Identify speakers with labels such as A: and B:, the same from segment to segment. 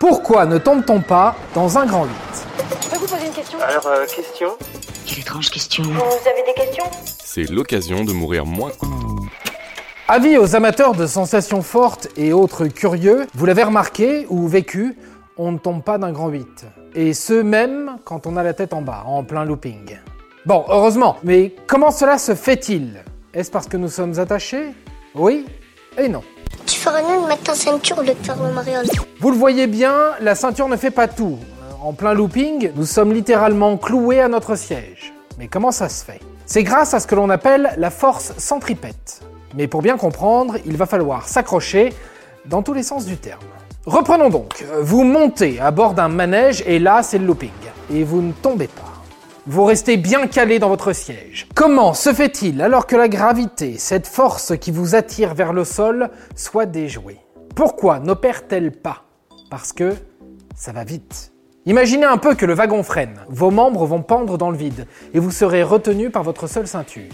A: Pourquoi ne tombe-t-on pas dans un grand 8
B: Je peux vous poser une question
C: Alors, euh, question
D: Quelle étrange question.
B: Vous avez des questions
E: C'est l'occasion de mourir moins.
A: Avis aux amateurs de sensations fortes et autres curieux, vous l'avez remarqué ou vécu, on ne tombe pas d'un grand 8. Et ce même quand on a la tête en bas, en plein looping. Bon, heureusement, mais comment cela se fait-il? Est-ce parce que nous sommes attachés? Oui et non.
F: Tu ferais mieux de mettre ta ceinture au lieu de faire le.
A: Vous le voyez bien, la ceinture ne fait pas tout. En plein looping, nous sommes littéralement cloués à notre siège. Mais comment ça se fait? C'est grâce à ce que l'on appelle la force centripète. Mais pour bien comprendre, il va falloir s'accrocher dans tous les sens du terme. Reprenons donc. Vous montez à bord d'un manège et là, c'est le looping. Et vous ne tombez pas. Vous restez bien calé dans votre siège. Comment se fait-il alors que la gravité, cette force qui vous attire vers le sol, soit déjouée? Pourquoi n'opère-t-elle pas? Parce que ça va vite. Imaginez un peu que le wagon freine. Vos membres vont pendre dans le vide et vous serez retenu par votre seule ceinture.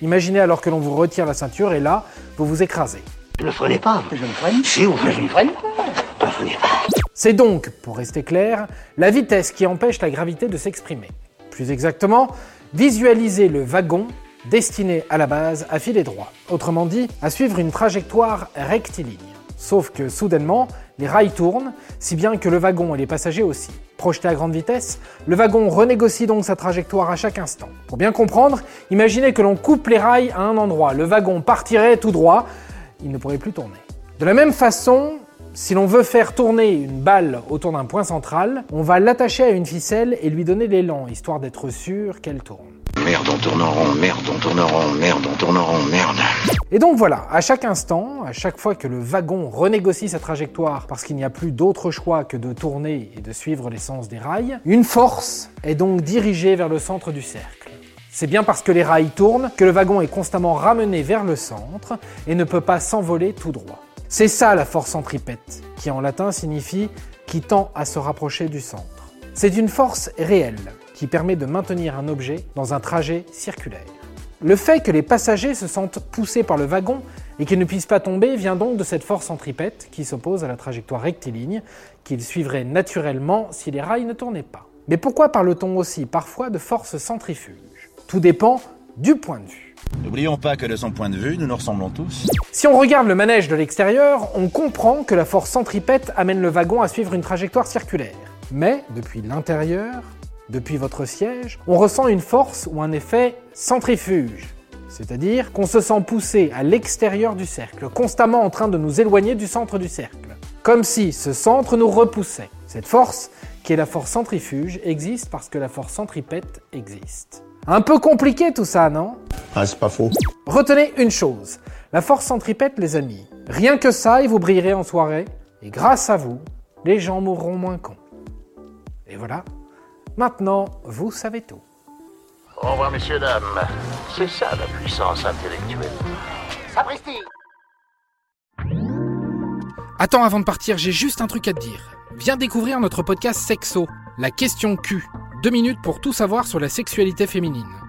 A: Imaginez alors que l'on vous retire la ceinture et là, vous vous écrasez.
C: Ne freinez pas. Je ne freine. Si, vous je ne freine pas. Ne freinez pas.
A: C'est donc, pour rester clair, la vitesse qui empêche la gravité de s'exprimer. Plus exactement, visualisez le wagon destiné à la base à filer droit, autrement dit, à suivre une trajectoire rectiligne. Sauf que soudainement, les rails tournent, si bien que le wagon et les passagers aussi. Projeté à grande vitesse, le wagon renégocie donc sa trajectoire à chaque instant. Pour bien comprendre, imaginez que l'on coupe les rails à un endroit, le wagon partirait tout droit, il ne pourrait plus tourner. De la même façon, si l'on veut faire tourner une balle autour d'un point central, on va l'attacher à une ficelle et lui donner l'élan, histoire d'être sûr qu'elle tourne.
G: Merde, on tourne en rond, merde, on tourne en rond, merde, on tourne en rond, merde.
A: Et donc voilà, à chaque instant, à chaque fois que le wagon renégocie sa trajectoire parce qu'il n'y a plus d'autre choix que de tourner et de suivre les sens des rails, une force est donc dirigée vers le centre du cercle. C'est bien parce que les rails tournent que le wagon est constamment ramené vers le centre et ne peut pas s'envoler tout droit. C'est ça la force centripète, qui en latin signifie qui tend à se rapprocher du centre. C'est une force réelle qui permet de maintenir un objet dans un trajet circulaire. Le fait que les passagers se sentent poussés par le wagon et qu'ils ne puissent pas tomber vient donc de cette force centripète qui s'oppose à la trajectoire rectiligne qu'ils suivraient naturellement si les rails ne tournaient pas. Mais pourquoi parle-t-on aussi parfois de force centrifuge? Tout dépend du point de vue.
H: N'oublions pas que de son point de vue, nous nous ressemblons tous.
A: Si on regarde le manège de l'extérieur, on comprend que la force centripète amène le wagon à suivre une trajectoire circulaire. Mais, depuis l'intérieur, depuis votre siège, on ressent une force ou un effet centrifuge. C'est-à-dire qu'on se sent poussé à l'extérieur du cercle, constamment en train de nous éloigner du centre du cercle. Comme si ce centre nous repoussait. Cette force, qui est la force centrifuge, existe parce que la force centripète existe. Un peu compliqué tout ça, non?
I: Ah, c'est pas faux.
A: Retenez une chose, la force centripète, les amis. Rien que ça, et vous brillerez en soirée, et grâce à vous, les gens mourront moins cons. Et voilà, maintenant, vous savez tout.
G: Au revoir, messieurs, dames. C'est ça la puissance intellectuelle.
C: Sapristi
A: Attends, avant de partir, j'ai juste un truc à te dire. Viens découvrir notre podcast Sexo, la question Q. Deux minutes pour tout savoir sur la sexualité féminine.